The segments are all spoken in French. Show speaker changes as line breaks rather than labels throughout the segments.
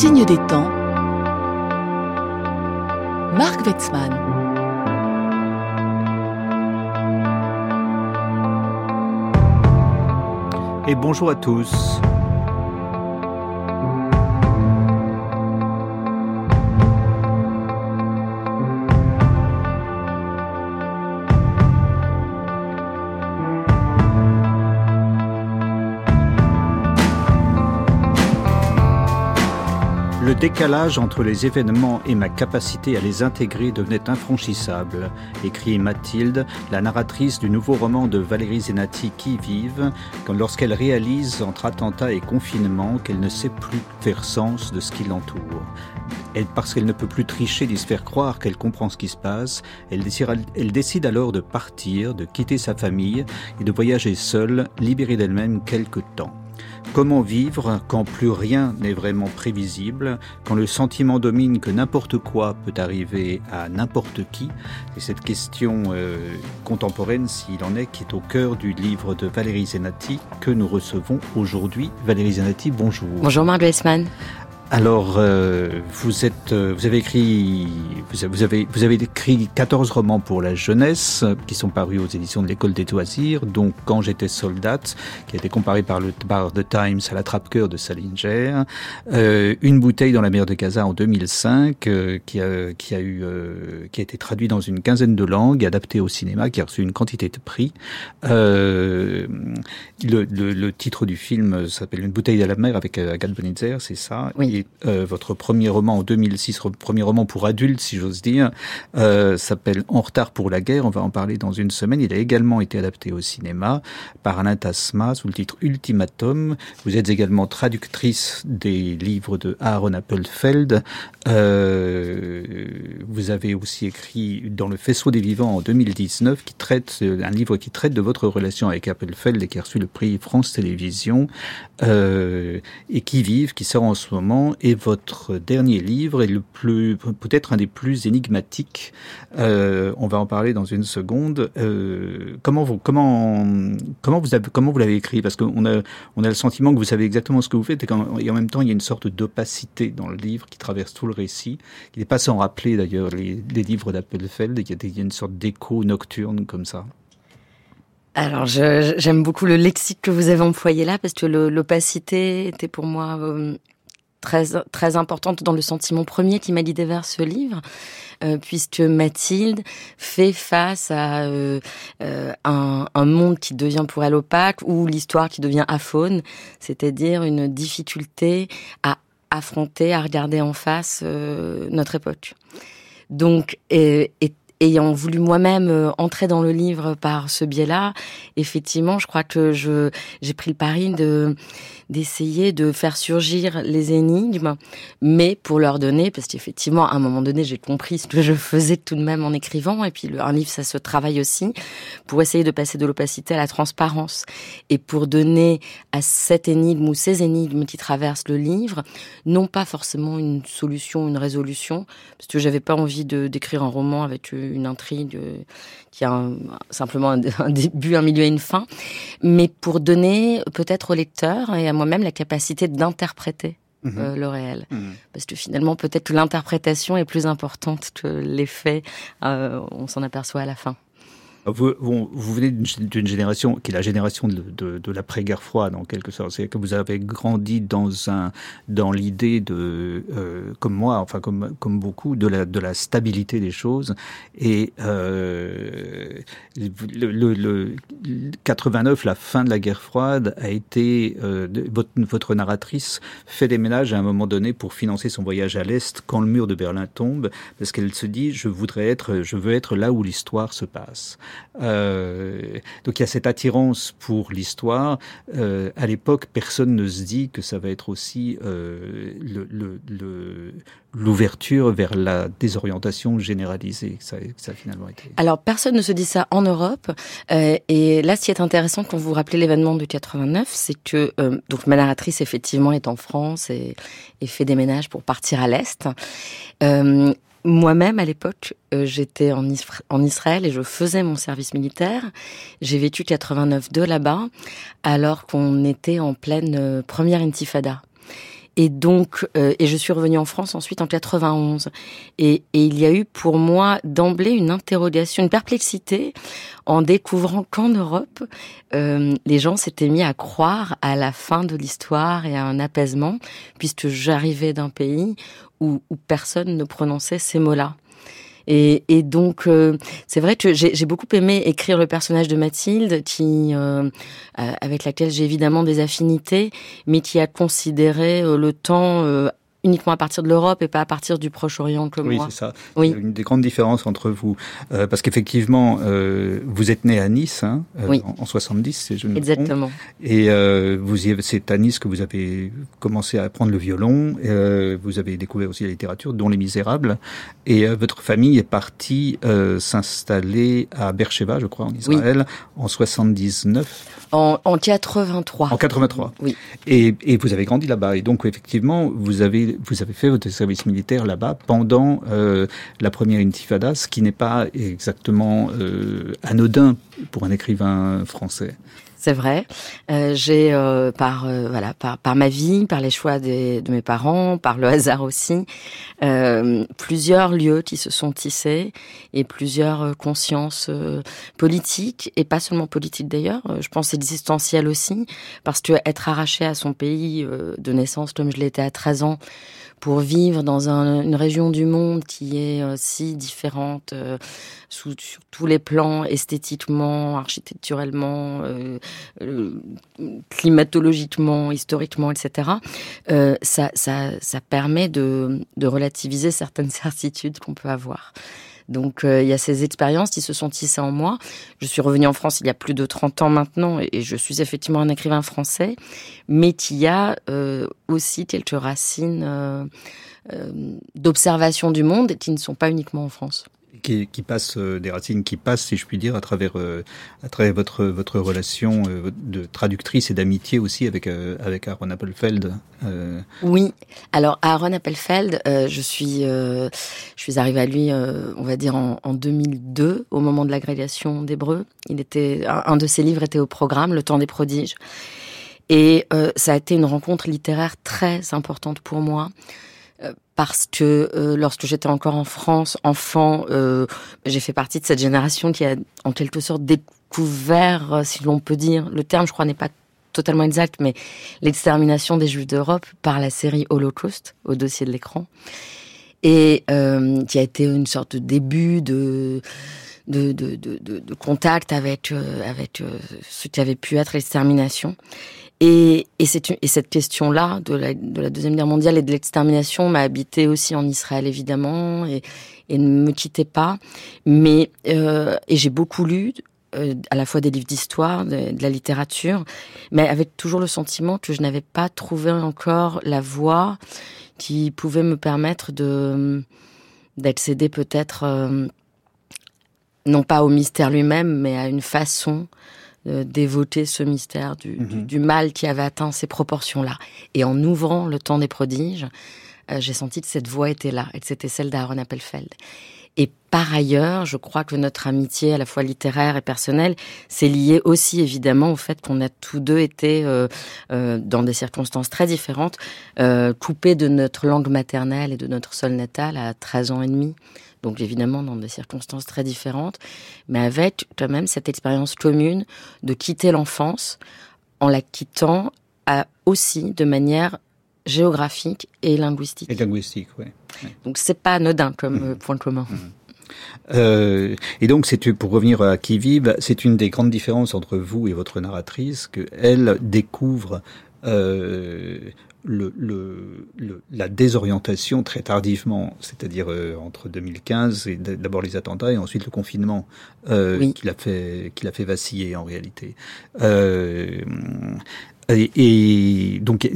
Signe des temps, Marc Wetzmann.
Et bonjour à tous. Décalage entre les événements et ma capacité à les intégrer devenait infranchissable, écrit Mathilde, la narratrice du nouveau roman de Valérie Zenati Qui vive, lorsqu'elle réalise entre attentat et confinement qu'elle ne sait plus faire sens de ce qui l'entoure. Elle, parce qu'elle ne peut plus tricher d'y se faire croire qu'elle comprend ce qui se passe, elle décide, elle décide alors de partir, de quitter sa famille et de voyager seule, libérée d'elle-même quelque temps. Comment vivre quand plus rien n'est vraiment prévisible, quand le sentiment domine que n'importe quoi peut arriver à n'importe qui? Et cette question euh, contemporaine, s'il en est, qui est au cœur du livre de Valérie Zenati que nous recevons aujourd'hui. Valérie Zenati, bonjour.
Bonjour Marc.
Alors, euh, vous êtes, euh, vous avez écrit, vous avez, vous avez écrit 14 romans pour la jeunesse qui sont parus aux éditions de l'école des loisirs, dont Quand j'étais soldate, qui a été comparé par le par The Times à la trappe-cœur de Salinger, euh, Une bouteille dans la mer de Gaza en 2005, euh, qui a, qui a eu, euh, qui a été traduit dans une quinzaine de langues, adapté au cinéma, qui a reçu une quantité de prix. Le, le, le, titre du film s'appelle Une bouteille à la mer avec Agathe Bonitzer, c'est ça.
Oui.
Euh, votre premier roman en 2006, premier roman pour adultes, si j'ose dire, euh, s'appelle En retard pour la guerre. On va en parler dans une semaine. Il a également été adapté au cinéma par Alain Tasma sous le titre Ultimatum. Vous êtes également traductrice des livres de Aaron Appelfeld. Euh, vous avez aussi écrit dans Le Faisceau des Vivants en 2019, qui traite un livre qui traite de votre relation avec Appelfeld et qui a reçu le prix France Télévisions et qui vive, qui sort en ce moment et votre dernier livre est le plus, peut-être un des plus énigmatiques. Euh, on va en parler dans une seconde. Euh, comment vous, comment, comment vous avez, comment vous l'avez écrit? Parce qu'on a, on a le sentiment que vous savez exactement ce que vous faites et, en même temps il y a une sorte d'opacité dans le livre qui traverse tout le récit. Il n'est pas sans rappeler d'ailleurs les, les livres d'Appelfeld. Il, il y a une sorte d'écho nocturne comme ça.
Alors, j'aime beaucoup le lexique que vous avez employé là, parce que l'opacité était pour moi euh, très très importante dans le sentiment premier qui m'a guidé vers ce livre, euh, puisque Mathilde fait face à euh, euh, un, monde qui devient pour elle opaque ou l'histoire qui devient aphone, c'est-à-dire une difficulté à affronter, à regarder en face notre époque. Donc, ayant voulu moi-même entrer dans le livre par ce biais-là, effectivement, je crois que je j'ai pris le pari de d'essayer de faire surgir les énigmes, mais pour leur donner, parce qu'effectivement, à un moment donné, j'ai compris ce que je faisais tout de même en écrivant, et puis un livre, ça se travaille aussi, pour essayer de passer de l'opacité à la transparence, et pour donner à cette énigme ou ces énigmes qui traversent le livre, non pas forcément une solution, une résolution, parce que j'avais pas envie d'écrire un roman avec une intrigue euh, qui a simplement un, un, début, un milieu et une fin, mais pour donner peut-être au lecteur et à moi-même la capacité d'interpréter mmh. euh, le réel. Mmh. Parce que finalement, peut-être que l'interprétation est plus importante que l'effet, euh, on s'en aperçoit à la fin.
Vous, vous, vous venez d'une génération qui est la génération de, de, de l'après-guerre froide, en quelque sorte. C'est que vous avez grandi dans un dans l'idée de, euh, comme moi, enfin comme comme beaucoup, de la de la stabilité des choses. Et euh, le, le, le 89, la fin de la guerre froide, a été euh, votre votre narratrice fait des ménages à un moment donné pour financer son voyage à l'est quand le mur de Berlin tombe, parce qu'elle se dit je voudrais être, je veux être là où l'histoire se passe. Euh, donc il y a cette attirance pour l'histoire. Euh, à l'époque, personne ne se dit que ça va être aussi euh, l'ouverture vers la désorientation généralisée. Ça, ça a finalement été.
Alors personne ne se dit ça en Europe. Et là, ce qui est intéressant quand vous rappelez l'événement de 89, c'est que donc ma narratrice effectivement est en France et, et fait des ménages pour partir à l'est. Moi-même, à l'époque, euh, j'étais en, Israël et je faisais mon service militaire. J'ai vécu 89 de là-bas, alors qu'on était en pleine euh, première intifada. Et donc, euh, et je suis revenue en France ensuite en 91. Et, et il y a eu pour moi d'emblée une interrogation, une perplexité en découvrant qu'en Europe, euh, les gens s'étaient mis à croire à la fin de l'histoire et à un apaisement, puisque j'arrivais d'un pays où, où personne ne prononçait ces mots-là. Et, et donc, euh, c'est vrai que j'ai beaucoup aimé écrire le personnage de Mathilde, qui, euh, avec laquelle j'ai évidemment des affinités, mais qui a considéré euh, le temps uniquement à partir de l'Europe et pas à partir du Proche-Orient comme
oui,
moi.
Oui, c'est ça. Oui. Une des grandes différences entre vous, euh, parce qu'effectivement, euh, vous êtes né à Nice hein, euh,
oui.
en, en, 70, si je ne me
Exactement.
Et euh, vous c'est à Nice que vous avez commencé à apprendre le violon. Vous avez découvert aussi la littérature, dont Les Misérables. Et votre famille est partie s'installer à Beersheba, je crois, en Israël,
oui.
en 79.
En, en 83.
En 83.
Oui.
Et, et vous avez grandi là-bas. Et donc, effectivement, vous avez vous avez fait votre service militaire là-bas pendant euh, la première intifada, ce qui n'est pas exactement euh, anodin pour un écrivain français.
C'est vrai. Euh, j'ai euh, par euh, voilà par, par ma vie, par les choix des, de mes parents, par le hasard aussi, euh, plusieurs lieux qui se sont tissés et plusieurs consciences politiques et pas seulement politiques d'ailleurs. Je pense existentielles aussi parce que être arraché à son pays de naissance comme je l'étais à 13 ans pour vivre dans un, une région du monde qui est euh, si différente euh, sous, sur tous les plans, esthétiquement, architecturellement, euh, climatologiquement, historiquement, etc. ça, ça, ça permet de, de relativiser certaines certitudes qu'on peut avoir. Donc euh, il y a ces expériences qui se sont tissées en moi. Je suis revenue en France il y a plus de 30 ans maintenant et, et je suis effectivement un écrivain français, mais qui a euh, aussi quelques racines euh, d'observation du monde qui ne sont pas uniquement en France
qui, passe euh, des racines qui passent, si je puis dire, à travers euh, votre votre relation euh, de traductrice et d'amitié aussi avec avec Aaron Appelfeld.
Oui. Alors Aaron Appelfeld, je suis je suis arrivée à lui, on va dire en, en 2002, au moment de l'agrégation d'hébreu. Il était un, de ses livres était au programme, Le Temps des prodiges. Et ça a été une rencontre littéraire très importante pour moi parce que euh, lorsque j'étais encore en France, enfant, euh, j'ai fait partie de cette génération qui a en quelque sorte découvert, euh, si l'on peut dire, le terme je crois n'est pas totalement exact, mais l'extermination des Juifs d'Europe par la série Holocauste au dossier de l'écran, et qui a été une sorte de début de contact avec, ce qui avait pu être l'extermination. Et, et, et, cette question-là de la, de la, Deuxième Guerre mondiale et de l'extermination m'a habité aussi en Israël, évidemment, et, ne me quittait pas. Mais, euh, et j'ai beaucoup lu, euh, à la fois des livres d'histoire, de, la littérature, mais avec toujours le sentiment que je n'avais pas trouvé encore la voie qui pouvait me permettre de d'accéder peut-être, euh, non pas au mystère lui-même, mais à une façon d'évoquer ce mystère du, mmh. du, du, mal qui avait atteint ces proportions-là. Et en ouvrant le temps des prodiges, euh, j'ai senti que cette voix était là, et que c'était celle d'Aaron Appelfeld. Et par ailleurs, je crois que notre amitié, à la fois littéraire et personnelle, s'est liée aussi évidemment au fait qu'on a tous deux été, euh, euh, dans des circonstances très différentes, euh, coupés de notre langue maternelle et de notre sol natal à 13 ans et demi donc évidemment dans des circonstances très différentes, mais avec quand même cette expérience commune de quitter l'enfance en la quittant à, aussi de manière géographique et linguistique.
Et linguistique, oui. Ouais.
Donc c'est pas anodin comme mmh. point commun. Mmh.
Euh, et donc, c'est pour revenir à qui vive, c'est une des grandes différences entre vous et votre narratrice que elle découvre euh, le, le, le, la désorientation très tardivement, c'est-à-dire euh, entre 2015 et d'abord les attentats et ensuite le confinement euh,
oui.
qui l'a fait qui l'a fait vaciller en réalité. Euh, et, et, donc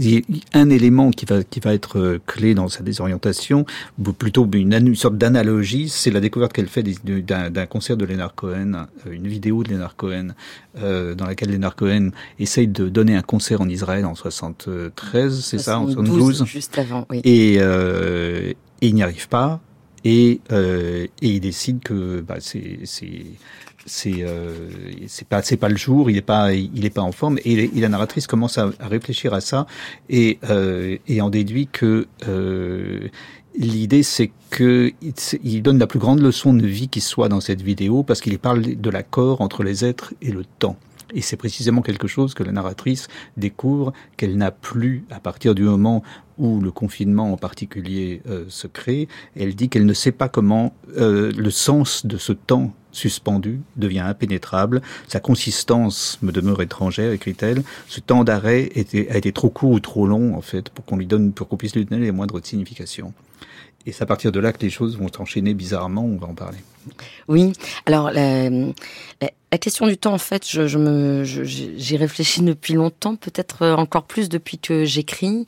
un élément qui va qui va être euh, clé dans sa désorientation, ou plutôt une, une sorte d'analogie, c'est la découverte qu'elle fait d'un concert de Leonard Cohen, euh, une vidéo de Leonard Cohen euh, dans laquelle Leonard Cohen essaye de donner un concert en Israël en 73, c'est ça, en 72,
juste avant, oui.
Et, euh, et il n'y arrive pas. et, et il décide que bah, c'est c'est euh, c'est pas c'est pas le jour, il est pas il est pas en forme et, la narratrice commence à, réfléchir à ça et euh, et en déduit que euh, L'idée, c'est que il donne la plus grande leçon de vie qui soit dans cette vidéo parce qu'il parle de l'accord entre les êtres et le temps. Et c'est précisément quelque chose que la narratrice découvre qu'elle n'a plus à partir du moment où le confinement en particulier euh, se crée. Elle dit qu'elle ne sait pas comment euh, le sens de ce temps suspendu devient impénétrable. Sa consistance me demeure étrangère, écrit-elle. Ce temps d'arrêt a été trop court ou trop long, en fait, pour qu'on lui donne, pour qu'on puisse lui donner les moindres significations. Et c'est à partir de là que les choses vont s'enchaîner bizarrement, on va en parler.
Oui, alors la, question du temps, en fait, je, me, j'y réfléchis depuis longtemps, peut-être encore plus depuis que j'écris,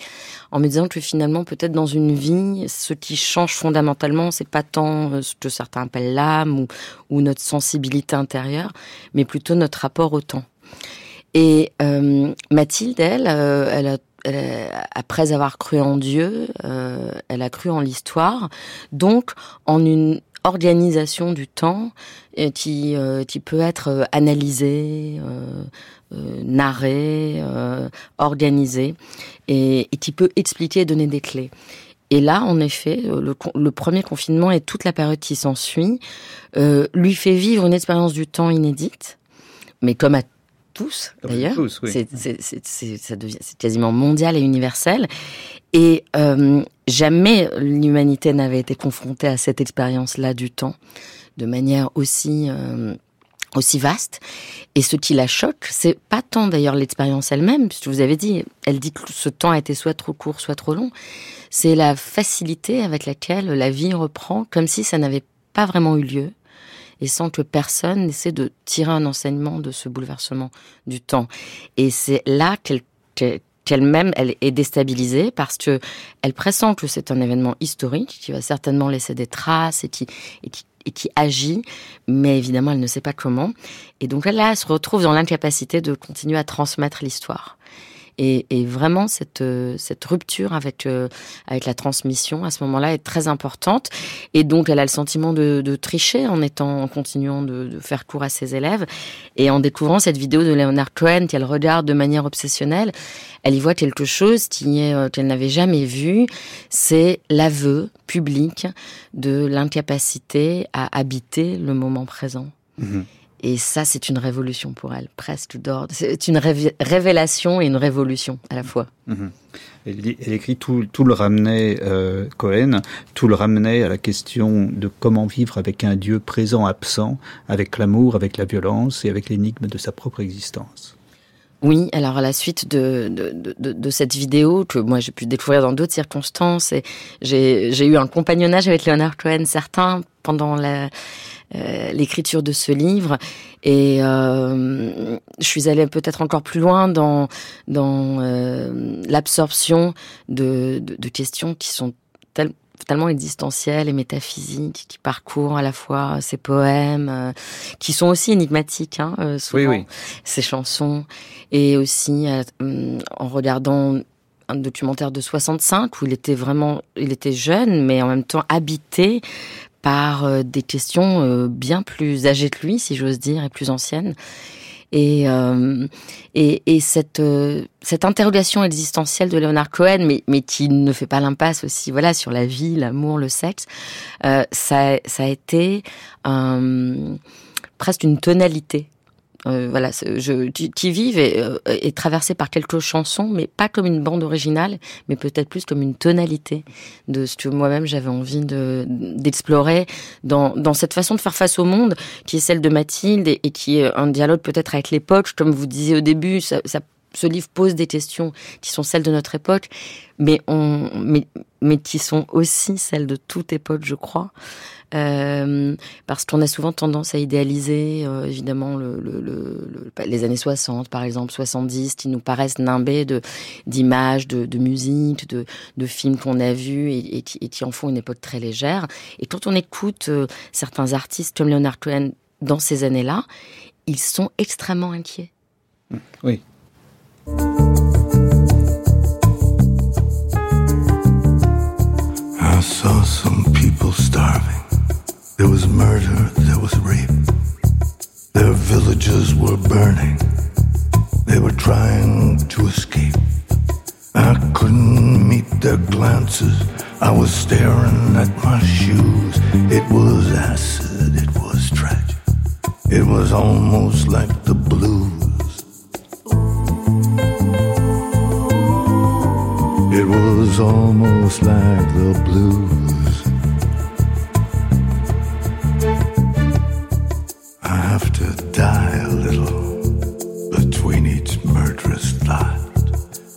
en me disant que finalement, peut-être dans une vie, ce qui change fondamentalement, c'est pas tant euh, ce que certains appellent l'âme ou, notre sensibilité intérieure, mais plutôt notre rapport au temps. Et euh, Mathilde, elle, euh, après avoir cru en Dieu, euh, elle a cru en l'histoire, donc en une organisation du temps euh, qui, euh, qui peut être analysée, narrée, organisée, et, qui peut expliquer et donner des clés. Et là, en effet, le, le premier confinement et toute la période qui s'ensuit lui fait vivre une expérience du temps inédite, mais comme à tous d'ailleurs. C'est c'est quasiment mondial et universel. Et euh, jamais l'humanité n'avait été confrontée à cette expérience-là du temps de manière aussi euh, aussi vaste. Et ce qui la choque, c'est pas tant d'ailleurs l'expérience elle-même, puisque vous avez dit, elle dit que ce temps a été soit trop court, soit trop long. C'est la facilité avec laquelle la vie reprend, comme si ça n'avait pas vraiment eu lieu et sans que personne n'essaie de tirer un enseignement de ce bouleversement du temps. Et c'est là qu'elle qu'elle-même elle est déstabilisée parce que elle pressent que c'est un événement historique qui va certainement laisser des traces et qui, et qui, et qui agit, mais évidemment elle ne sait pas comment. Et donc là, elle se retrouve dans l'incapacité de continuer à transmettre l'histoire. Et, vraiment, cette, euh, cette rupture avec, euh, avec la transmission à ce moment-là est très importante. Et donc, elle a le sentiment de, tricher en étant, en continuant de, faire cours à ses élèves. Et en découvrant cette vidéo de Leonard Cohen qu'elle regarde de manière obsessionnelle, elle y voit quelque chose euh, qu'elle n'avait jamais vu. C'est l'aveu public de l'incapacité à habiter le moment présent. Mmh et ça, c'est une révolution pour elle, presque d'ordre. C'est une révélation et une révolution à la fois.
Mhm. Elle, écrit tout, tout le ramenait euh, Cohen, tout le ramenait à la question de comment vivre avec un Dieu présent, absent, avec l'amour, avec la violence et avec l'énigme de sa propre existence.
Oui, alors à la suite de, de, de, de cette vidéo que moi j'ai pu découvrir dans d'autres circonstances, j'ai eu un compagnonnage avec Leonard Cohen, certains pendant la, euh, l'écriture de ce livre. Et euh, je suis allée peut-être encore plus loin dans, dans euh, l'absorption de, de, de, questions qui sont tellement existentielles et métaphysiques, qui parcourent à la fois ces poèmes, qui sont aussi énigmatiques, hein, souvent, oui, oui. ces chansons, et aussi en regardant un documentaire de 65 où il était vraiment, il était jeune, mais en même temps habité par euh, des questions euh, bien plus âgées que lui, si j'ose dire, et plus anciennes. Et, euh, et, et, cette, interrogation existentielle de Leonard Cohen, mais, mais qui ne fait pas l'impasse aussi, voilà, sur la vie, l'amour, le sexe, ça a été presque une tonalité euh, voilà, je, qui vive est, euh, est, traversé par quelques chansons, mais pas comme une bande originale, mais peut-être plus comme une tonalité. De ce que moi-même j'avais envie de d'explorer dans, dans cette façon de faire face au monde, qui est celle de Mathilde et, qui est un dialogue peut-être avec l'époque, comme vous disiez au début, ça, ça ce livre pose des questions qui sont celles de notre époque, mais, qui sont aussi celles de toute époque, je crois. Euh, parce qu'on a souvent tendance à idéaliser, euh, évidemment, le, les années 60, par exemple, 70, qui nous paraissent nimbés de d'images, de, de, musique, de, de films qu'on a vus et, et, qui en font une époque très légère. Et quand on écoute euh, certains artistes comme Leonard Cohen dans ces années-là, ils sont extrêmement inquiets.
Oui,
I saw some people starving. There was murder, there was rape. Their villages were burning. They were trying to escape. I couldn't meet their glances. I was staring at my shoes. It was acid, it was tragic. It was almost like the blues. Was almost like the blues. I have to die a little between each murderous thought.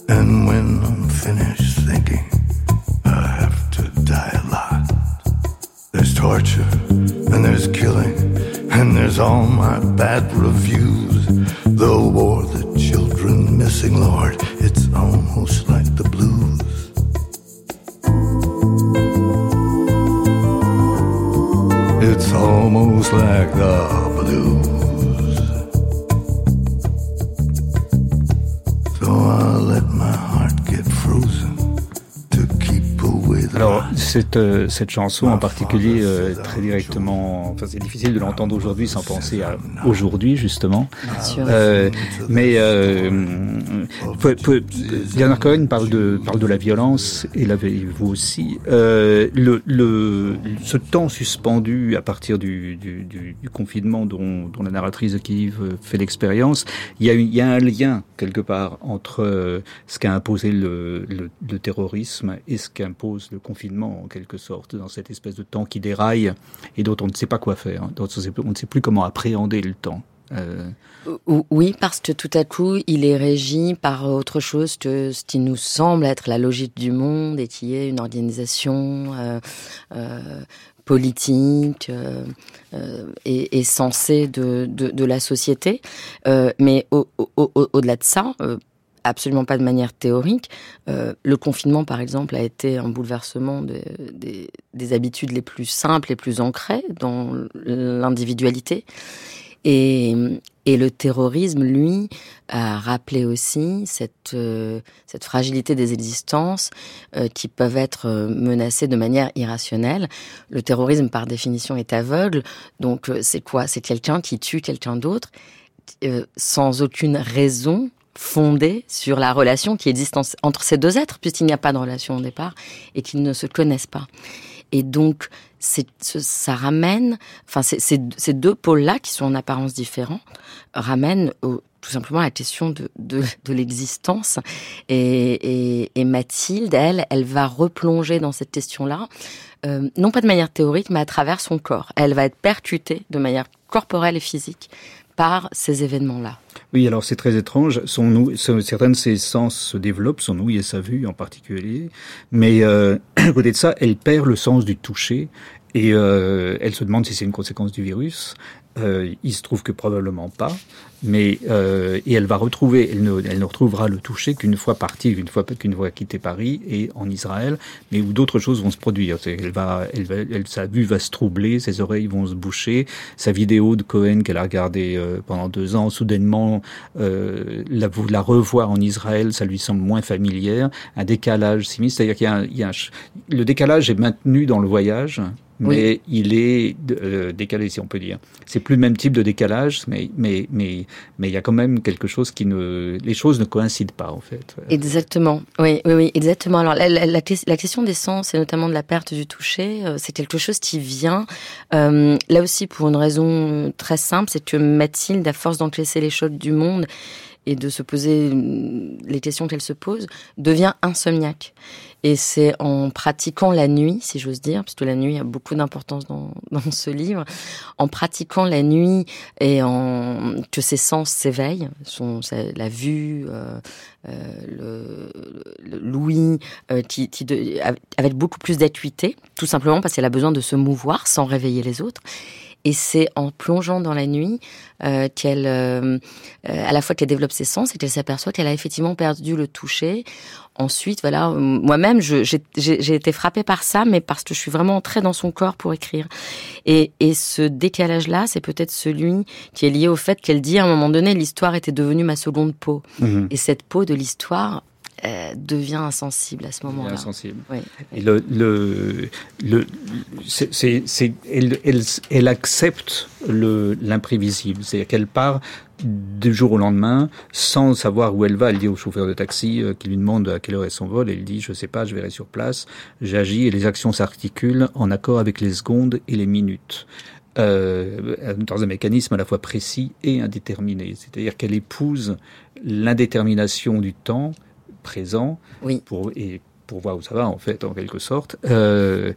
And when I'm finished thinking, I have to die a lot. There's torture, and there's killing, and there's all my bad reviews. The war, the children missing, Lord, like the
cette euh, cette chanson en particulier euh, très directement, enfin c'est difficile de l'entendre aujourd'hui sans penser à aujourd'hui justement.
Bien sûr.
Euh, mais euh, peu- peu- Leonard Cohen parle de parle de la violence et vous aussi. Euh, le, le ce temps suspendu à partir du, du, du, du confinement dont, dont la narratrice de Kiev euh, fait l'expérience, il y a il y a un lien quelque part entre euh, ce qu'a imposé le, le, le terrorisme et ce qu'impose le confinement en quelque sorte dans cette espèce de temps qui déraille et dont on ne sait pas quoi faire, hein, dont on, ne sait plus comment appréhender le temps. Euh,
Ou- Oui, parce que tout à coup, il est régi par autre chose que ce qui nous semble être la logique du monde et qui est une organisation euh, euh, politique et, et sensée de, la société. Mais au- au- au- au-delà de ça, absolument pas de manière théorique, euh, le confinement, par exemple, a été un bouleversement de- des, des habitudes les plus simples, les plus ancrées dans l'individualité. Et, et le terrorisme, lui, a rappelé aussi cette, euh, cette fragilité des existences euh, qui peuvent être menacées de manière irrationnelle. Le terrorisme, par définition, est aveugle. Donc, c'est quoi? C'est quelqu'un qui tue quelqu'un d'autre sans aucune raison fondée sur la relation qui existe en- entre ces deux êtres, puisqu'il n'y a pas de relation au départ et qu'ils ne se connaissent pas. Et donc, ça ramène, enfin, ces deux pôles-là, qui sont en apparence différents, ramènent tout simplement à la question de, de, l'existence. Et Mathilde, elle, elle va replonger dans cette question-là, euh, non pas de manière théorique, mais à travers son corps. Elle va être percutée de manière corporelle et physique par ces événements-là.
Oui, alors c'est très étrange. Son certains de ses sens se développent, son ouïe et sa vue en particulier. Mais euh, à côté de ça, elle perd le sens du toucher et euh, elle se demande si c'est une conséquence du virus. Euh, il se trouve que probablement pas, mais euh, et elle va retrouver, elle ne, elle ne retrouvera le toucher qu'une fois partie, une fois qu'une fois quitté Paris et en Israël, mais où d'autres choses vont se produire. Elle va, elle va, elle, sa vue va se troubler, ses oreilles vont se boucher, sa vidéo de Cohen qu'elle a regardée euh, pendant deux ans, soudainement euh, la, la revoir en Israël, ça lui semble moins familière, un décalage sinistre, c'est-à-dire qu'il y y a un le décalage est maintenu dans le voyage, mais il est euh, décalé, si on peut dire. C'est plus le même type de décalage, mais mais mais mais il y a quand même quelque chose qui ne, les choses ne coïncident pas en fait.
Exactement. Oui, oui, oui, exactement. Alors la, la, la, la question des sens et notamment de la perte du toucher, euh, c'est quelque chose qui vient euh, là aussi pour une raison très simple, c'est que Mathilde, à force d'encaisser les chocs du monde et de se poser les questions qu'elle se pose, devient insomniaque. Et c'est en pratiquant la nuit, si j'ose dire, parce que la nuit a beaucoup d'importance dans, dans ce livre, en pratiquant la nuit et en que ses sens s'éveillent, son, la vue, euh, euh, l'ouïe, euh, avec beaucoup plus d'acuité, tout simplement parce qu'elle a besoin de se mouvoir sans réveiller les autres. Et c'est en plongeant dans la nuit euh, qu'elle, euh, euh, à la fois qu'elle développe ses sens et qu'elle s'aperçoit qu'elle a effectivement perdu le toucher. Ensuite, voilà, moi-même, j'ai été frappée par ça, mais parce que je suis vraiment entrée dans son corps pour écrire. Et, et ce décalage-là, c'est peut-être celui qui est lié au fait qu'elle dit à un moment donné, l'histoire était devenue ma seconde peau.
Mhm.
Et cette peau de l'histoire, euh, devient insensible à ce moment-là.
Insensible.
Oui.
Et le, le, le, c'est, c'est, c'est- elle, elle, elle accepte le, l'imprévisible. C'est-à-dire qu'elle part du jour au lendemain sans savoir où elle va. Elle dit au chauffeur de taxi euh, qui lui demande à quelle heure est son vol. Elle dit, je sais pas, je verrai sur place. J'agis et les actions s'articulent en accord avec les secondes et les minutes. Euh, dans un mécanisme à la fois précis et indéterminé. C'est-à-dire qu'elle épouse l'indétermination du temps présent
Oui.
pour, et pour voir où ça va en fait en quelque sorte euh,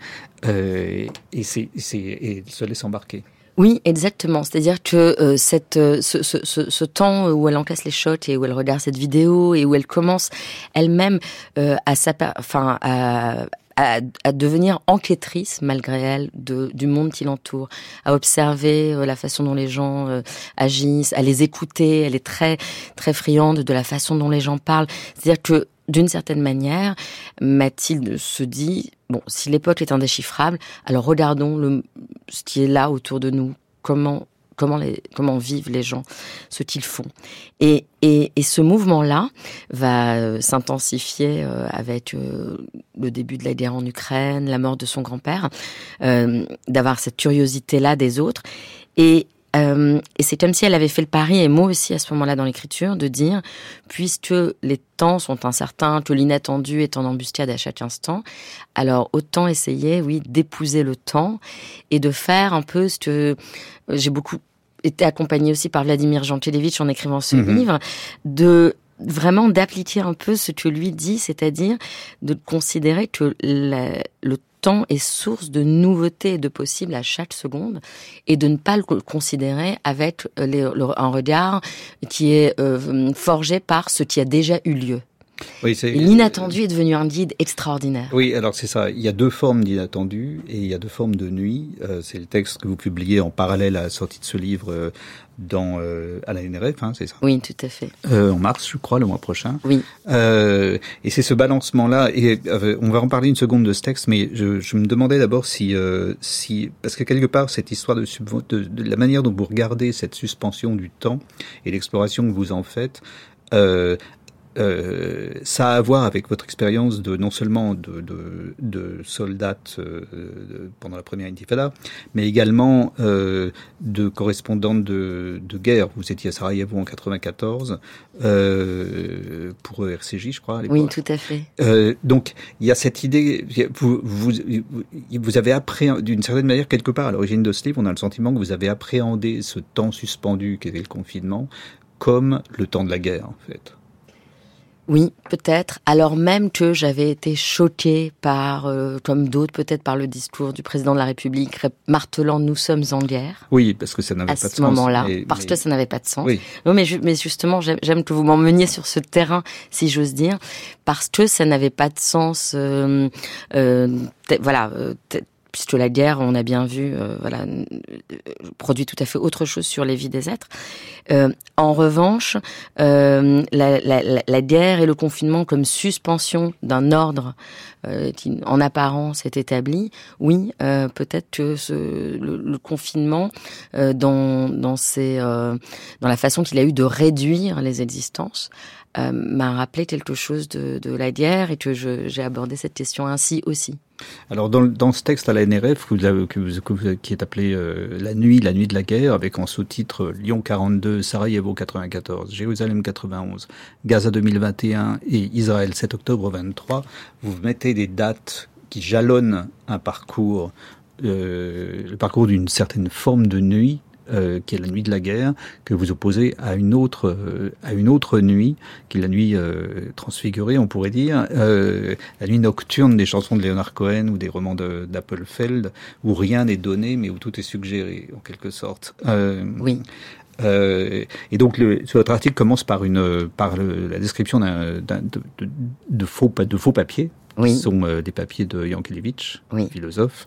euh, et c'est et se laisse embarquer
Oui, exactement. C'est-à-dire que euh, cette, euh, ce, ce, ce, ce temps où elle encaisse les shots et où elle regarde cette vidéo et où elle commence elle-même euh, à, enfin, à, à, devenir enquêtrice, malgré elle, du monde qui l'entoure, à observer euh, la façon dont les gens euh, agissent, à les écouter. Elle est très, très friande de la façon dont les gens parlent. C'est-à-dire que d'une certaine manière, Mathilde se dit bon, si l'époque est indéchiffrable, alors regardons le, ce qui est là autour de nous, comment comment vivent les gens, ce qu'ils font. Et et, ce mouvement-là va euh, s'intensifier euh, avec euh, le début de la guerre en Ukraine, la mort de son grand-père, d'avoir cette curiosité-là des autres. Et et c'est comme si elle avait fait le pari, et moi aussi à ce moment-là dans l'écriture, de dire, puisque les temps sont incertains, que l'inattendu est en embuscade à chaque instant, alors autant essayer, oui, d'épouser le temps et de faire un peu ce que j'ai beaucoup été accompagnée aussi par Vladimir Jankélévitch en écrivant ce
Mhm.
livre, de vraiment d'appliquer un peu ce que lui dit, c'est-à-dire de considérer que la- le temps est source de nouveautés et de possibles à chaque seconde et de ne pas le co- considérer avec les- le- un regard qui est euh, forgé par ce qui a déjà eu lieu.
Oui
L'inattendu est devenu un guide extraordinaire.
oui alors c'est ça il y a deux formes d'inattendu et il y a deux formes de nuit Euh, c'est le texte que vous publiez en parallèle à la sortie de ce livre euh, dans euh, à la NRF hein, c'est ça?
Oui, tout à fait.
En mars je crois le mois prochain
Oui.
Et c'est ce balancement-là. Et on va en parler une seconde de ce texte, mais je, je me demandais d'abord si, si, parce que quelque part cette histoire de, subvo- de, de la manière dont vous regardez cette suspension du temps et l'exploration que vous en faites. Euh, euh, ça a à voir avec votre expérience de non seulement de, de, de soldate euh, pendant la première intifada, mais également euh, de correspondante de, de guerre. Vous étiez à Sarajevo en 94 euh, pour RCJ, je crois. À.
Oui, tout à fait.
Euh, donc il y a cette idée. Vous, vous, vous avez appréhendé d'une certaine manière quelque part à l'origine de ce livre, on a le sentiment que vous avez appréhendé ce temps suspendu qu'était le confinement comme le temps de la guerre en fait.
Oui, peut-être. Alors même que j'avais été choquée par, euh, comme d'autres peut-être, par le discours du président de la République ré- martelant "Nous sommes en guerre"
Oui, parce que ça n'avait
à
pas de
ce
sens.
moment-là,
mais-
parce
mais-
que ça n'avait pas de sens.
Oui.
Non, mais, mais justement, j'aime que vous m'emmeniez sur ce terrain, si j'ose dire, parce que ça n'avait pas de sens. euh, euh, voilà. Puisque la guerre, on a bien vu, euh, voilà, euh, produit tout à fait autre chose sur les vies des êtres. Euh, en revanche, euh, la, la- la- guerre et le confinement comme suspension d'un ordre euh, qui, en apparence, est établi, oui, euh, peut-être que ce, le, le confinement, dans, dans, ses, dans la façon qu'il a eu de réduire les existences, euh, m'a rappelé quelque chose de, la guerre et que j'ai abordé cette question ainsi aussi.
Alors dans, ce texte à la NRF qui est appelé euh, La nuit, la nuit de la guerre, avec en sous-titre Lyon 42, Sarajevo 94, Jérusalem 91, Gaza 2021 et Israël 7 octobre 23, vous mettez des dates qui jalonnent un parcours, euh, le parcours d'une certaine forme de nuit. Euh, qui est la nuit de la guerre, que vous opposez à une autre euh, à une autre nuit, qui est la nuit euh, transfigurée, on pourrait dire, euh, la nuit nocturne des chansons de Leonard Cohen ou des romans de- d'Appelfeld, où rien n'est donné, mais où tout est suggéré, en quelque sorte. Euh,
Oui.
euh, et donc, le, votre article commence par une par le- la description d'un de, de, de faux de faux papiers.
Oui.
qui sont euh, des papiers de Yankelevitch,
Oui.
philosophe,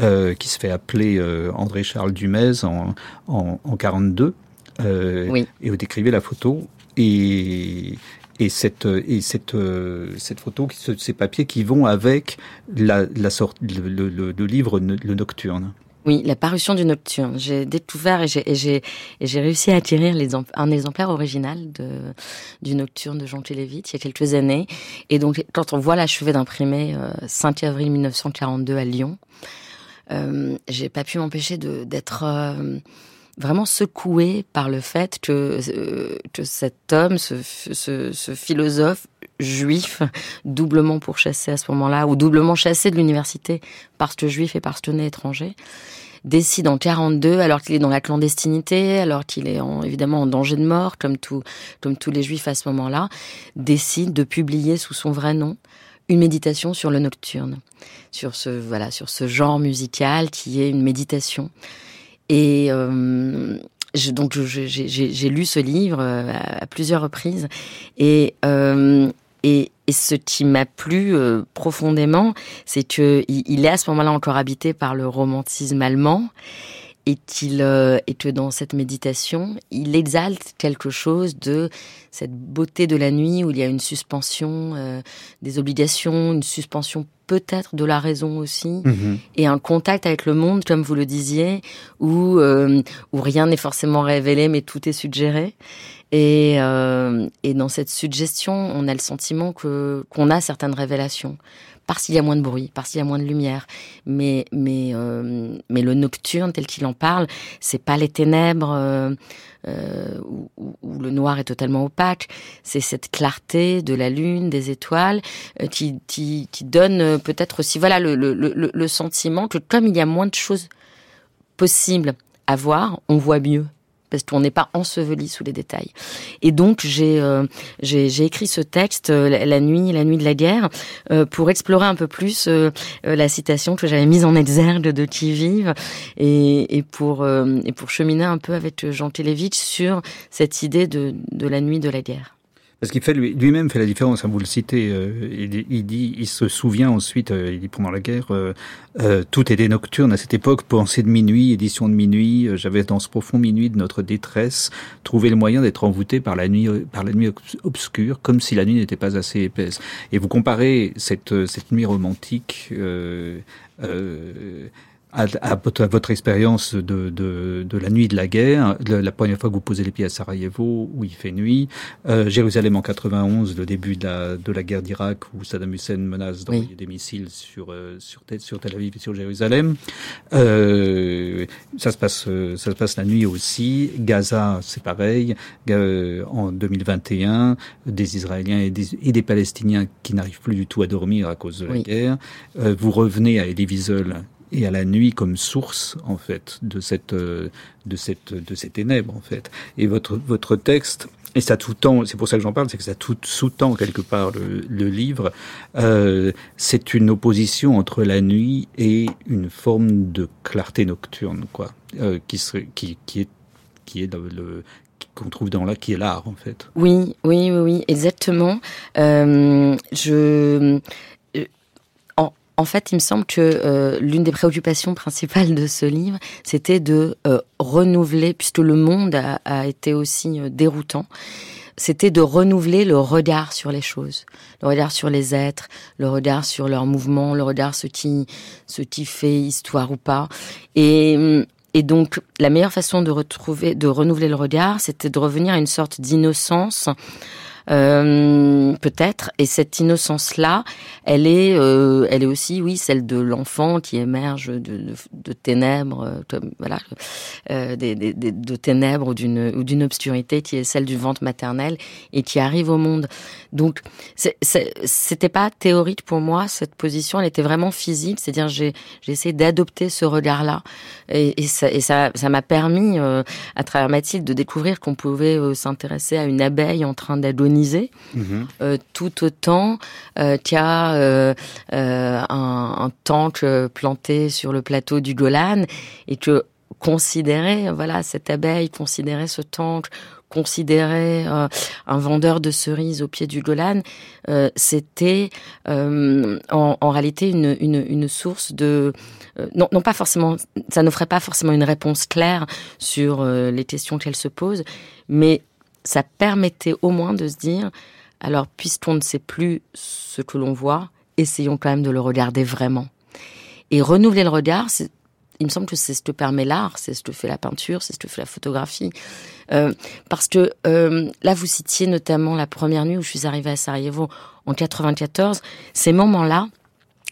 euh, qui se fait appeler euh, André Charles Dumez en en, en 42. Euh,
Oui.
Et vous décrivez la photo et et cette et cette cette photo, ce- ces papiers qui vont avec la, la sorte le, le, livre le nocturne.
Oui, la parution du Nocturne. J'ai découvert et j'ai réussi à acquérir un exemplaire original du Nocturne de Jean Télévite il y a quelques années. Et donc, quand on voit l'achevé d'imprimer 5 avril 1942 à Lyon, euh, j'ai pas pu m'empêcher d'être euh, vraiment secoué par le fait que, euh, que cet homme, ce, philosophe juif, doublement pourchassé à ce moment-là, ou doublement chassé de l'université parce que juif et parce que né étranger, décide en 42, alors qu'il est dans la clandestinité, alors qu'il est en, évidemment en danger de mort, comme, tout, comme tous les juifs à ce moment-là, décide de publier sous son vrai nom une méditation sur le nocturne, sur ce voilà, sur ce genre musical qui est une méditation. Et euh, donc j'ai lu ce livre euh, à, plusieurs reprises et euh, et, ce qui m'a plu euh, profondément, c'est que il, est à ce moment-là encore habité par le romantisme allemand et qu'il euh, et que dans cette méditation, il exalte quelque chose de cette beauté de la nuit où il y a une suspension euh, des obligations, une suspension peut-être de la raison aussi, mhm. et un contact avec le monde, comme vous le disiez, où euh, où rien n'est forcément révélé, mais tout est suggéré. Et, euh, et dans cette suggestion, on a le sentiment que qu'on a certaines révélations parce qu'il y a moins de bruit, parce qu'il y a moins de lumière. Mais mais euh, mais le nocturne tel qu'il en parle, c'est pas les ténèbres euh, euh, où, le noir est totalement opaque. C'est cette clarté de la lune, des étoiles, qui, qui qui donne peut-être aussi voilà le, le, le, le sentiment que comme il y a moins de choses possibles à voir, on voit mieux parce qu'on n'est pas enseveli sous les détails. Et donc j'ai euh, j'ai écrit ce texte euh, la nuit la nuit de la guerre euh, pour explorer un peu plus la citation que j'avais mise en exergue de qui vive et, et pour et pour cheminer un peu avec Jean Télévitch sur cette idée de de la nuit de la guerre.
Parce qu'il fait lui-même fait la différence. Hein, vous le citez. Euh, il, dit, il se souvient ensuite. Euh, il dit pendant la guerre, euh, euh tout était nocturne à cette époque. Pensée de minuit, édition de minuit. J'avais dans ce profond minuit de notre détresse trouvé le moyen d'être envoûté par la nuit, par la nuit obscure, comme si la nuit n'était pas assez épaisse. Et vous comparez cette cette nuit romantique. Euh, à, à, votre expérience de, de, de, la nuit de la guerre, la première fois que vous posez les pieds à Sarajevo, où il fait nuit, euh, Jérusalem en 91, le début de la, de la guerre d'Irak, où Saddam Hussein menace d'envoyer oui. des missiles sur, euh, sur, sur Tel Aviv et sur Jérusalem. Euh, ça, se passe, ça se passe la nuit aussi. Gaza, c'est pareil. Euh, en 2021, des Israéliens et des, et des Palestiniens qui n'arrivent plus du tout à dormir à cause de la oui. guerre. Euh, vous revenez à Elie Wiesel, et à la nuit comme source en fait de cette euh, de cette de ces ténèbres en fait. Et votre votre texte et ça tout temps c'est pour ça que j'en parle c'est que ça tout sous-tend quelque part le, le livre euh, c'est une opposition entre la nuit et une forme de clarté nocturne quoi euh, qui serait qui qui est qui est le, le qu'on trouve dans là qui est l'art en fait.
Oui oui oui, oui exactement. Euh, je en fait, il me semble que euh, l'une des préoccupations principales de ce livre, c'était de euh, renouveler, puisque le monde a, été aussi euh, déroutant, c'était de renouveler le regard sur les choses, le regard sur les êtres, le regard sur leurs mouvements, le regard ce qui, ce qui fait histoire ou pas. Et, et donc, la meilleure façon de retrouver, de renouveler le regard, c'était de revenir à une sorte d'innocence euh, peut-être. Et cette innocence-là, elle est, euh, elle est aussi, oui, celle de l'enfant qui émerge de, ténèbres, euh, voilà, euh, de ténèbres ou d'une ou d'une obscurité qui est celle du ventre maternel et qui arrive au monde. Donc, c'était pas théorique pour moi cette position, elle était vraiment physique. C'est-à-dire, j'ai essayé d'adopter ce regard-là et, ça et ça ça m'a permis euh, à travers Mathilde de découvrir qu'on pouvait euh, s'intéresser à une abeille en train mmh. euh, tout autant euh, qu'il y a euh, euh, un, un temple planté sur le plateau du Golan et que considérer voilà cette abeille, considérer ce temple, considérer euh, un vendeur de cerises au pied du Golan, euh, c'était euh, en, en, réalité une, une, une source de non, non, pas forcément, ça n'offrait pas forcément une réponse claire sur les questions qu'elle se pose, mais ça permettait au moins de se dire, alors puisqu'on ne sait plus ce que l'on voit, essayons quand même de le regarder vraiment. Et renouveler le regard, il me semble que c'est ce que permet l'art, c'est ce que fait la peinture, c'est ce que fait la photographie. Euh, parce que euh, là, vous citiez notamment la première nuit où je suis arrivée à Sarajevo en 94. Ces moments-là,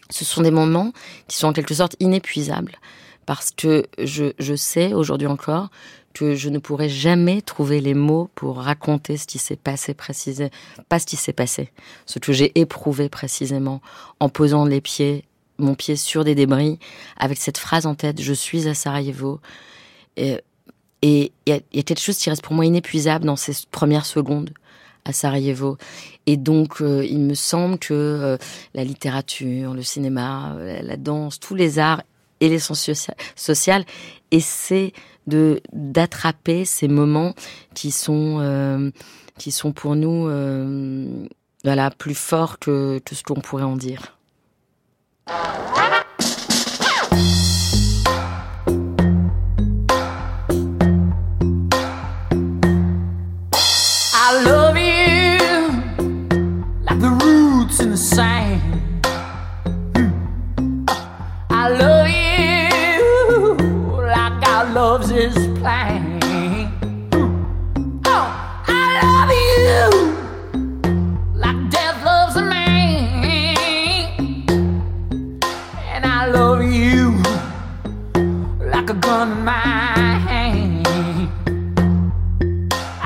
ce sont des moments qui sont en quelque sorte inépuisables. Parce que je, je sais aujourd'hui encore que je ne pourrai jamais trouver les mots pour raconter ce qui s'est passé précisément, pas ce qui s'est passé, ce que j'ai éprouvé précisément en posant les pieds, mon pied sur des débris, avec cette phrase en tête, je suis à Sarajevo. Et il y, a quelque chose qui reste pour moi inépuisable dans ces premières secondes à Sarajevo. Et donc, euh, il me semble que euh, la littérature, le cinéma, la danse, tous les arts et les sciences sociales essaient de d'attraper ces moments qui sont euh, qui sont pour nous euh, voilà plus forts que, que ce qu'on pourrait en dire.
Loves is plain. Oh, I love you like death loves a man, and I love you like a gun in my hand.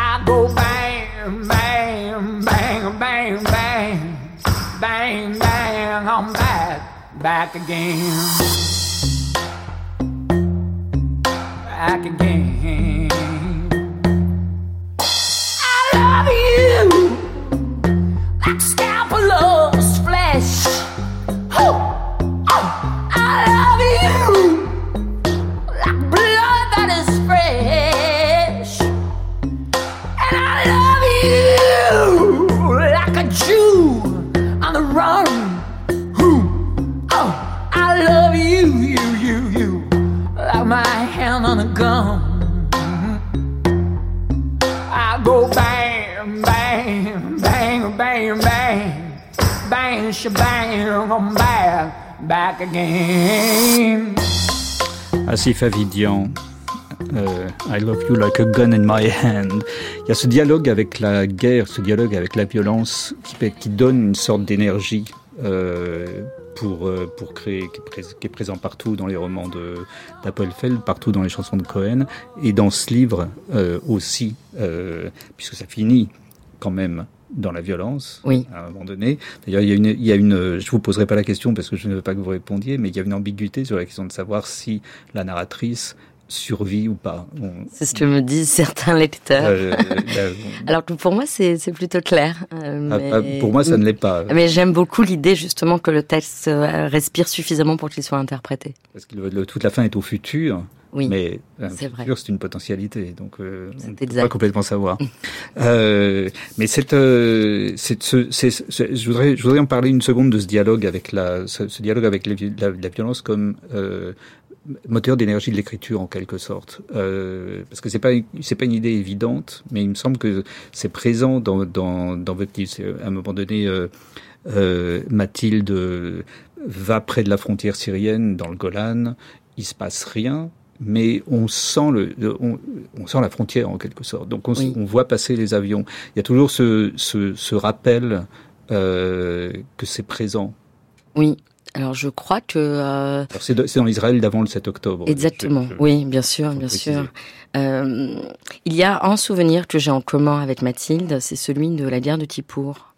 I go bang, bang, bang, bang, bang, bang, bang, I'm back, back again. Back again. Shebang, I'm back.
Asif Avidian, euh, I love you like a gun in my hand. Il y a ce dialogue avec la guerre, ce dialogue avec la violence qui, donne une sorte d'énergie euh, pour, euh, pour créer, qui est, présent partout dans les romans d'Appelfeld, partout dans les chansons de Cohen, et dans ce livre aussi, puisque ça finit quand même dans la violence
Oui.
à un moment donné. D'ailleurs, il y a une, il y a une, je vous poserai pas la question parce que je ne veux pas que vous répondiez, mais il y a une ambiguïté sur la question de savoir si la narratrice survit ou pas.
C'est ce que me disent certains lecteurs.
euh, la-
Alors que pour moi, c'est plutôt clair. euh,
ah,
mais-
ah, pour moi, ça ne l'est pas.
Mais j'aime beaucoup l'idée justement que le texte euh, respire suffisamment pour qu'il soit interprété.
Parce que le- le- toute la fin est au futur.
Oui.
Mais
c'est vrai.
c'est une potentialité, donc euh, on ne peut pas complètement savoir. euh, mais cette, euh, ce, je voudrais, je voudrais en parler une seconde de ce dialogue avec la, ce, ce dialogue avec la, vi- la- la violence comme moteur d'énergie de l'écriture en quelque sorte. Euh, parce que c'est pas, c'est pas une idée évidente, mais il me semble que c'est présent dans, dans, dans votre livre. À un moment donné, euh, euh, Mathilde euh, va près de la frontière syrienne, dans le Golan. Il se passe rien, mais on sent le, on, on sent la frontière en quelque sorte. Donc on, s-
Oui.
on voit passer les avions. Il y a toujours ce, ce, ce rappel euh, que c'est présent.
Oui. Alors je crois que euh,
C'est dans l'Israël d'avant le 7 octobre.
Exactement,
Je- je-
oui, bien sûr, bien
préciser.
sûr. Euh, il y a un souvenir que j'ai en commun avec Mathilde, c'est celui de la guerre de Tippour.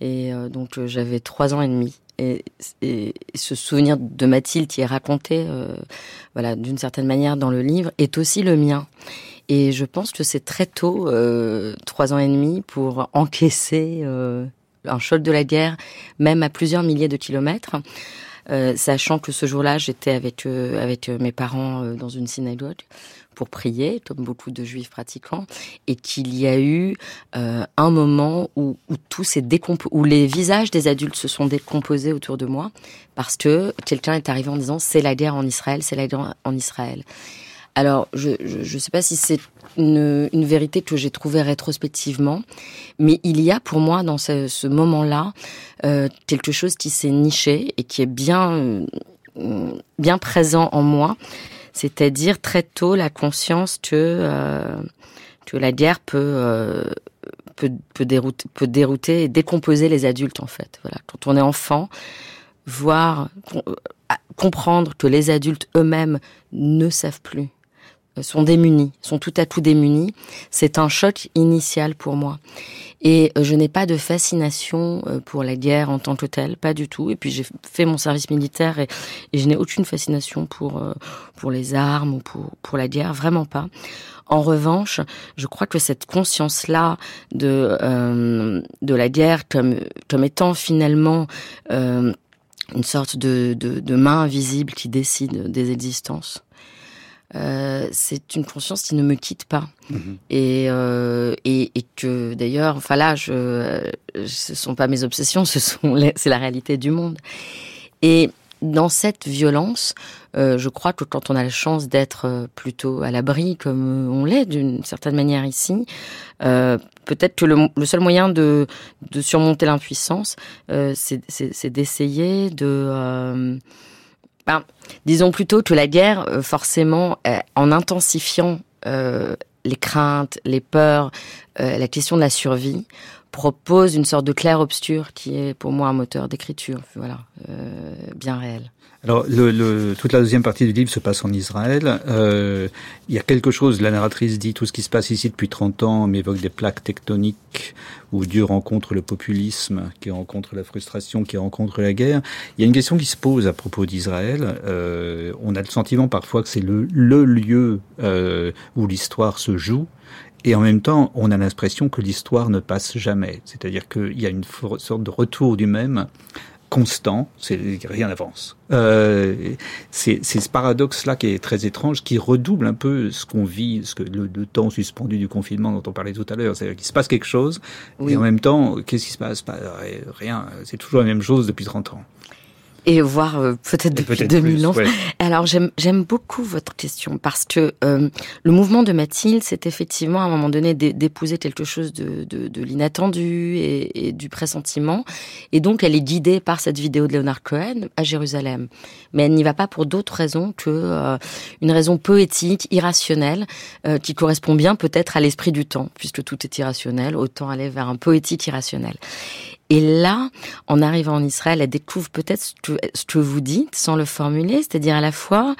Et euh, donc euh, j'avais trois ans et demi. Et, et ce souvenir de Mathilde qui est raconté, voilà, d'une certaine manière dans le livre, est aussi le mien. Et je pense que c'est très tôt, trois ans et demi, pour encaisser un choc de la guerre, même à plusieurs milliers de kilomètres. Euh, sachant que ce jour-là, j'étais avec euh, avec euh, mes parents dans une synagogue pour prier, comme beaucoup de juifs pratiquants, et qu'il y a eu un moment où, où tout s'est où les visages des adultes se sont décomposés autour de moi, parce que quelqu'un est arrivé en disant c'est la guerre en Israël, c'est la guerre en Israël. Alors, je ne sais pas si c'est une, une vérité que j'ai trouvée rétrospectivement, mais il y a pour moi dans ce, ce moment-là euh, quelque chose qui s'est niché et qui est bien, euh, bien présent en moi. c'est-à-dire très tôt la conscience que euh, que la guerre peut, euh, peut peut dérouter, peut dérouter et décomposer les adultes en fait. Voilà, quand on est enfant, voir euh, comprendre que les adultes eux-mêmes ne savent plus, sont démunis, sont tout à tout démunis, c'est un choc initial pour moi. Et euh, je n'ai pas de fascination euh, pour la guerre en tant que telle, pas du tout. Et puis j'ai fait mon service militaire et, je n'ai aucune fascination pour euh, pour les armes ou pour pour la guerre, vraiment pas. En revanche, je crois que cette conscience-là de de la guerre comme comme étant finalement une sorte de, de, de main invisible qui décide des existences. Euh, c'est une conscience qui ne me quitte pas. Et, euh, et et que d'ailleurs enfin là je euh, ce sont pas mes obsessions ce sont c'est la réalité du monde. Et dans cette violence euh, je crois que quand on a la chance d'être plutôt à l'abri comme on l'est d'une certaine manière ici peut-être que le, le seul moyen de de surmonter l'impuissance c'est d'essayer de ben, disons plutôt que la guerre, euh, forcément, euh, en intensifiant euh, les craintes, les peurs, la question de la survie, propose une sorte de clair-obscur qui est pour moi un moteur d'écriture, voilà, bien réel.
Alors, le, le, toute la deuxième partie du livre se passe en Israël. Euh, il y a quelque chose, la narratrice dit, tout ce qui se passe ici depuis 30 ans m'évoque des plaques tectoniques où Dieu rencontre le populisme, qui rencontre la frustration, qui rencontre la guerre. Il y a une question qui se pose à propos d'Israël. Euh, on a le sentiment parfois que c'est le, le lieu euh, où l'histoire se joue. Et en même temps, on a l'impression que l'histoire ne passe jamais. C'est-à-dire qu'il y a une sorte de retour du même constant, c'est rien n'avance. Euh, c'est ce paradoxe-là qui est très étrange, qui redouble un peu ce qu'on vit, ce que le, le temps suspendu du confinement dont on parlait tout à l'heure. C'est-à-dire qu'il se passe quelque chose,
Oui.
et en même temps, qu'est-ce qui se passe? Pas- Rien. C'est toujours la même chose depuis 30 ans.
Et voire euh, peut-être depuis
peut-être
2000
plus,
ans.
ouais.
Alors j'aime beaucoup votre question parce que euh, le mouvement de Mathilde, c'est effectivement à un moment donné d'é- d'épouser quelque chose de, de, de l'inattendu et, et du pressentiment. Et donc elle est guidée par cette vidéo de Leonard Cohen à Jérusalem. Mais elle n'y va pas pour d'autres raisons que euh, une raison poétique, irrationnelle, euh, qui correspond bien peut-être à l'esprit du temps, puisque tout est irrationnel, autant aller vers un poétique irrationnel. Et là, en arrivant en Israël, elle découvre peut-être ce que, vous dites sans le formuler, c'est-à-dire à la fois,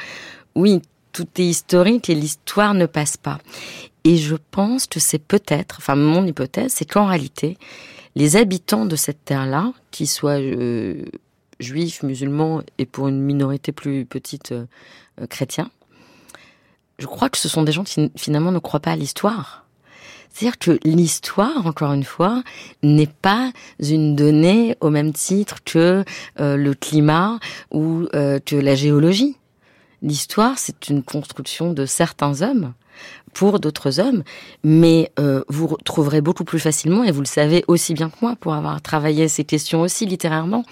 oui, tout est historique et l'histoire ne passe pas. Et je pense que c'est peut-être, enfin mon hypothèse, c'est qu'en réalité, les habitants de cette terre-là, qui soient euh, juifs, musulmans et pour une minorité plus petite euh, chrétiens, je crois que ce sont des gens qui finalement ne croient pas à l'histoire. C'est-à-dire que l'histoire, encore une fois, n'est pas une donnée au même titre que euh, le climat ou euh, que la géologie. L'histoire, c'est une construction de certains hommes pour d'autres hommes, mais euh, vous trouverez beaucoup plus facilement, et vous le savez aussi bien que moi, pour avoir travaillé ces questions aussi littérairement,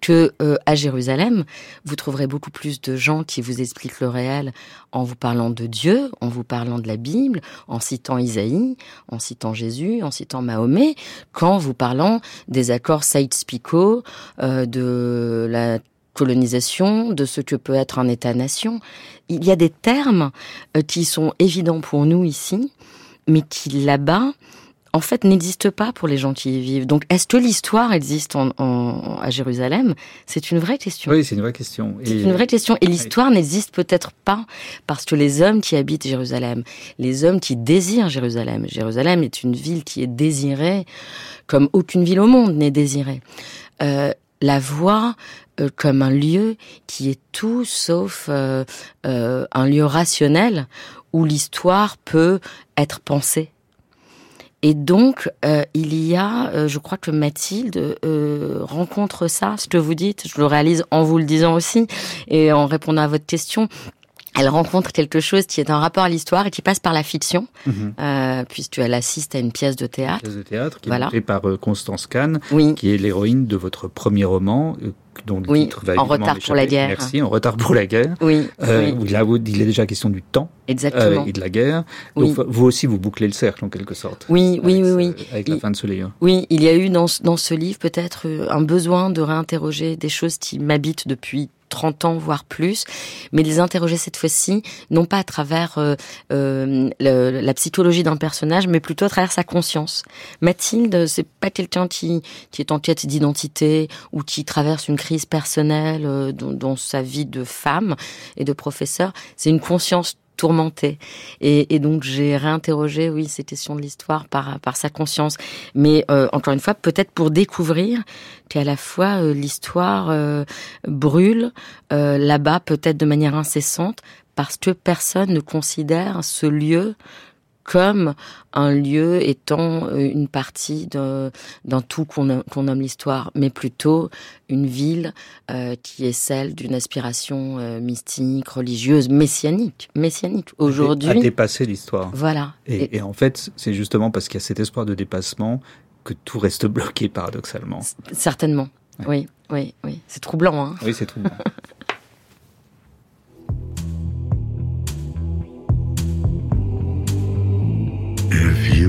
que euh, à Jérusalem, vous trouverez beaucoup plus de gens qui vous expliquent le réel en vous parlant de Dieu, en vous parlant de la Bible, en citant Isaïe, en citant Jésus, en citant Mahomet, qu'en vous parlant des accords Sykes-Picot, euh, de la colonisation, de ce que peut être un État-nation. Il y a des termes euh, qui sont évidents pour nous ici, mais qui là-bas, en fait, n'existent pas pour les gens qui y vivent. Donc, est-ce que l'histoire existe en, en- à Jérusalem? C'est une vraie question.
Oui, c'est une vraie question.
C'est une vraie question. Et l'histoire n'existe peut-être pas parce que les hommes qui habitent Jérusalem, les hommes qui désirent Jérusalem, Jérusalem est une ville qui est désirée comme aucune ville au monde n'est désirée. Euh, la voient euh, comme un lieu qui est tout sauf euh, un lieu rationnel où l'histoire peut être pensée. Et donc, euh, il y a, euh, je crois que Mathilde euh, rencontre ça, ce que vous dites, je le réalise en vous le disant aussi, et en répondant à votre question. Elle rencontre quelque chose qui est un rapport à l'histoire et qui passe par la fiction,
Mhm.
euh, puisqu'elle assiste à une pièce de théâtre.
Pièce de théâtre qui
Voilà.
est montée par Constance Kahn,
Oui,
qui est l'héroïne de votre premier roman, dont le
Oui,
titre va
En retard pour la guerre.
Merci, en retard pour la guerre.
oui,
Euh,
oui,
Là, où il est déjà question du temps euh,
exactement.
et de la guerre.
Oui.
Donc, vous aussi, vous bouclez le cercle en quelque sorte.
Oui, oui, oui, oui.
Avec la fin de ce livre.
Oui, il y a eu dans, ce- dans ce livre peut-être euh, un besoin de réinterroger des choses qui m'habitent depuis 30 ans, voire plus, mais les interroger cette fois-ci, non pas à travers euh, euh, la psychologie d'un personnage, mais plutôt à travers sa conscience. Mathilde, c'est pas quelqu'un qui, qui est en quête d'identité ou qui traverse une crise personnelle euh, dans, dans sa vie de femme et de professeur. C'est une conscience tourmentée. Et, et donc j'ai réinterrogé, oui, ces questions de l'histoire par, par sa conscience. Mais euh, encore une fois, peut-être pour découvrir qu'à la fois euh, l'histoire euh, brûle euh, là-bas, peut-être de manière incessante, parce que personne ne considère ce lieu comme un lieu étant euh, une partie d'un d'un tout qu'on qu'on nomme l'histoire, mais plutôt une ville euh, qui est celle d'une aspiration euh, mystique, religieuse, messianique, messianique.
À
Aujourd'hui,
dépasser l'histoire.
voilà.
Et, et en fait, c'est justement parce qu'il y a cet espoir de dépassement que tout reste bloqué paradoxalement.
Certainement. Oui, oui, oui. C'est troublant, hein.
Oui, c'est troublant.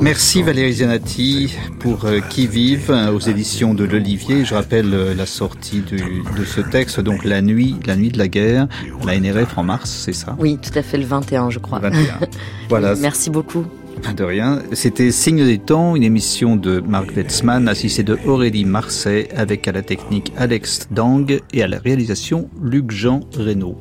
Merci Valérie Zanatti pour euh, Qui vive euh, aux éditions de l'Olivier. Je rappelle euh, la sortie du- de ce texte, donc la nuit, la nuit de la guerre, la NRF en mars, c'est ça?
Oui, tout à fait, le 21, je crois.
21. Voilà,
Merci beaucoup.
De rien. C'était Signe des temps, une émission de Marc Wetzmann, assistée de Aurélie Marseille, avec à la technique Alex Dang et à la réalisation Luc-Jean Reynaud.